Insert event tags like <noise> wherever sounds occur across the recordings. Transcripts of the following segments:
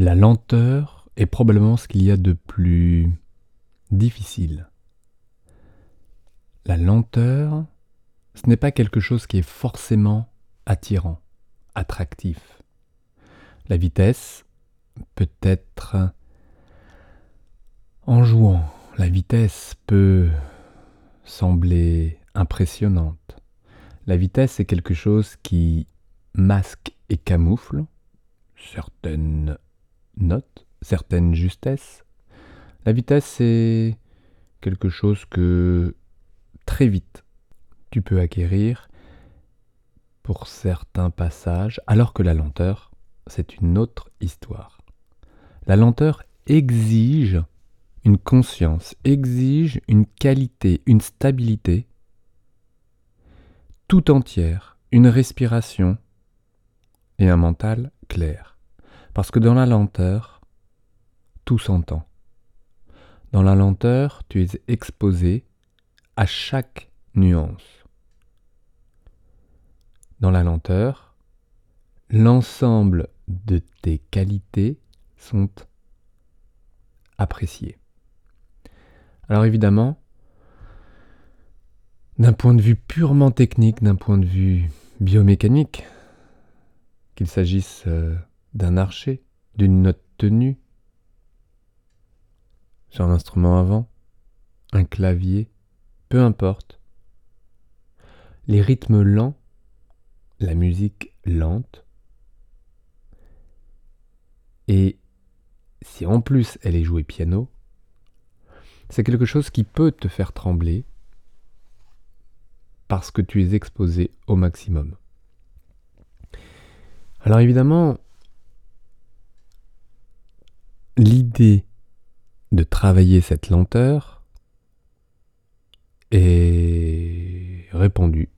La lenteur est probablement ce qu'il y a de plus difficile. La lenteur, ce n'est pas quelque chose qui est forcément attirant, attractif. La vitesse peut être en jouant. La vitesse peut sembler impressionnante. La vitesse est quelque chose qui masque et camoufle certaines notes, certaines justesses. La vitesse, c'est quelque chose que très vite tu peux acquérir pour certains passages, alors que la lenteur, c'est une autre histoire. La lenteur exige une conscience, exige une qualité, une stabilité tout entière, une respiration et un mental clair. Parce que dans la lenteur, tout s'entend. Dans la lenteur, tu es exposé à chaque nuance. Dans la lenteur, l'ensemble de tes qualités sont appréciées. Alors évidemment, d'un point de vue purement technique, d'un point de vue biomécanique, qu'il s'agisse euh, d'un archer, d'une note tenue, sur un instrument avant, un clavier, peu importe. Les rythmes lents, la musique lente, et si en plus elle est jouée piano, c'est quelque chose qui peut te faire trembler parce que tu es exposé au maximum. Alors évidemment, l'idée de travailler cette lenteur est répandue.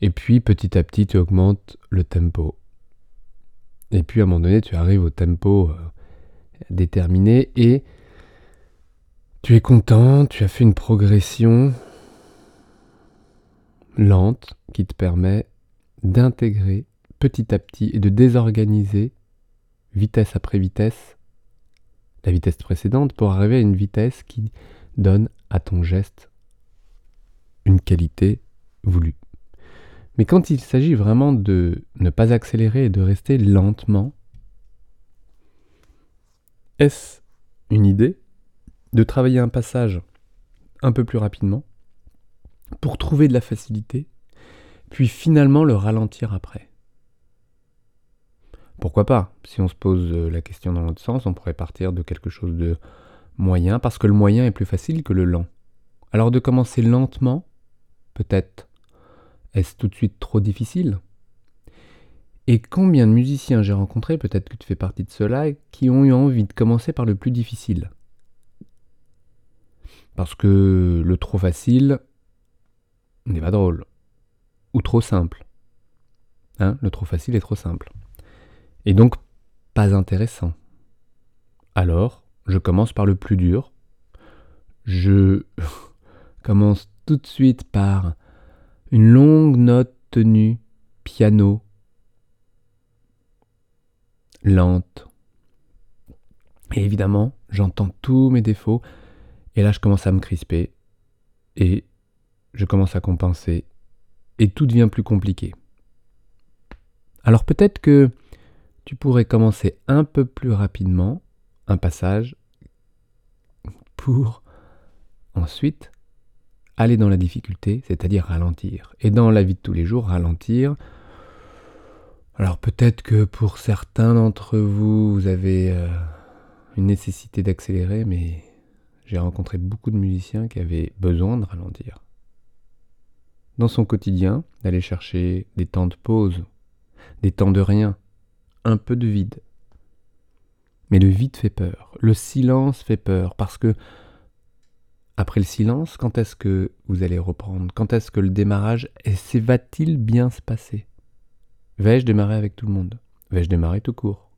Et puis petit à petit, tu augmentes le tempo. Et puis à un moment donné, tu arrives au tempo euh, déterminé et tu es content, tu as fait une progression lente qui te permet d'intégrer petit à petit et de désorganiser vitesse après vitesse la vitesse précédente pour arriver à une vitesse qui donne à ton geste une qualité voulue. Mais quand il s'agit vraiment de ne pas accélérer et de rester lentement, est-ce une idée de travailler un passage un peu plus rapidement pour trouver de la facilité, puis finalement le ralentir après? Pourquoi pas? Si on se pose euh, la question dans l'autre sens, on pourrait partir de quelque chose de moyen, parce que le moyen est plus facile que le lent. Alors de commencer lentement, peut-être, est-ce tout de suite trop difficile? Et combien de musiciens j'ai rencontrés, peut-être que tu fais partie de ceux-là, qui ont eu envie de commencer par le plus difficile? Parce que le trop facile n'est pas drôle. Ou trop simple. Hein? Le trop facile est trop simple et donc pas intéressant. Alors, je commence par le plus dur. Je <laughs> commence tout de suite par une longue note tenue, piano, lente. Et évidemment, j'entends tous mes défauts, et là je commence à me crisper, et je commence à compenser, et tout devient plus compliqué. Alors peut-être que tu pourrais commencer un peu plus rapidement un passage pour ensuite aller dans la difficulté, c'est-à-dire ralentir. Et dans la vie de tous les jours, ralentir. Alors peut-être que pour certains d'entre vous, vous avez euh, une nécessité d'accélérer, mais j'ai rencontré beaucoup de musiciens qui avaient besoin de ralentir. Dans son quotidien, d'aller chercher des temps de pause, des temps de rien, un peu de vide. Mais le vide fait peur, le silence fait peur, parce que après le silence, quand est-ce que vous allez reprendre? Quand est-ce que le démarrage va-t-il bien se passer? Vais-je démarrer avec tout le monde? Vais-je démarrer tout court?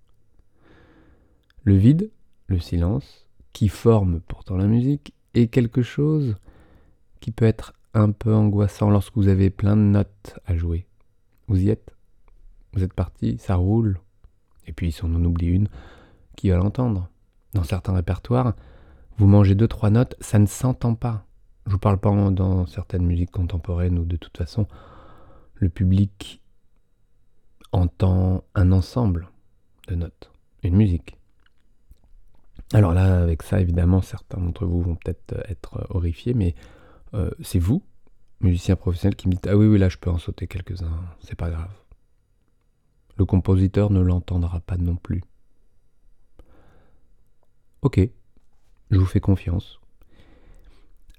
Le vide, le silence, qui forme pourtant la musique, est quelque chose qui peut être un peu angoissant lorsque vous avez plein de notes à jouer. Vous y êtes? Vous êtes parti, ça roule, Et puis si on en oublie une, qui va l'entendre? Dans certains répertoires, vous mangez deux, trois notes, ça ne s'entend pas. Je vous parle pas dans certaines musiques contemporaines où de toute façon, le public entend un ensemble de notes, une musique. Alors là, avec ça, évidemment, certains d'entre vous vont peut-être être horrifiés, mais euh, c'est vous, musicien professionnel, qui me dites Ah oui, oui, là, je peux en sauter quelques-uns, c'est pas grave. Le compositeur ne l'entendra pas non plus. Ok, je vous fais confiance.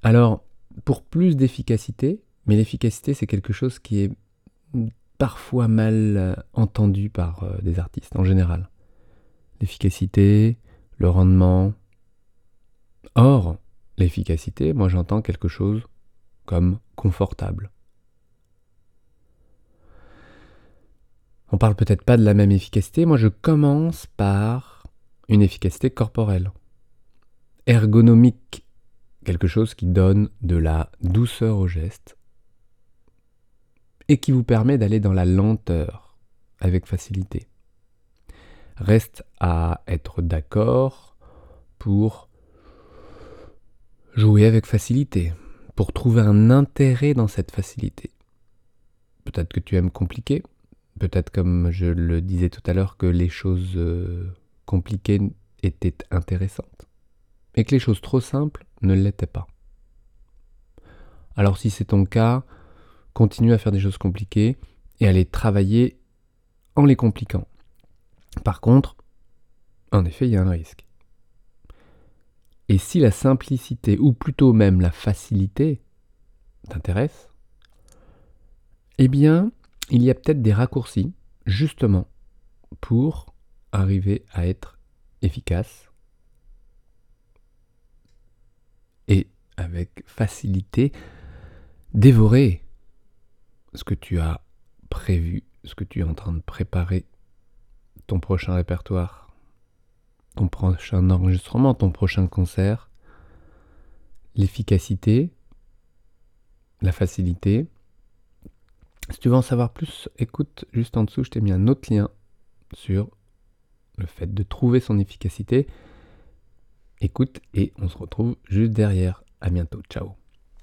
Alors, pour plus d'efficacité, mais l'efficacité c'est quelque chose qui est parfois mal euh, entendu par euh, des artistes en général. L'efficacité, le rendement. Or, l'efficacité, moi j'entends quelque chose comme confortable. On parle peut-être pas de la même efficacité, moi je commence par une efficacité corporelle ergonomique, quelque chose qui donne de la douceur au geste et qui vous permet d'aller dans la lenteur avec facilité. Reste à être d'accord pour jouer avec facilité, pour trouver un intérêt dans cette facilité. Peut-être que tu aimes compliquer, peut-être comme je le disais tout à l'heure que les choses euh, compliquées étaient intéressantes mais que les choses trop simples ne l'étaient pas. Alors si c'est ton cas, continue à faire des choses compliquées et à les travailler en les compliquant. Par contre, en effet, il y a un risque. Et si la simplicité, ou plutôt même la facilité, t'intéresse, eh bien, il y a peut-être des raccourcis, justement, pour arriver à être efficace avec facilité dévorer ce que tu as prévu, ce que tu es en train de préparer, ton prochain répertoire, ton prochain enregistrement, ton prochain concert, l'efficacité, la facilité. Si tu veux en savoir plus, écoute juste en dessous, je t'ai mis un autre lien sur le fait de trouver son efficacité. Écoute et on se retrouve juste derrière. À bientôt. Ciao.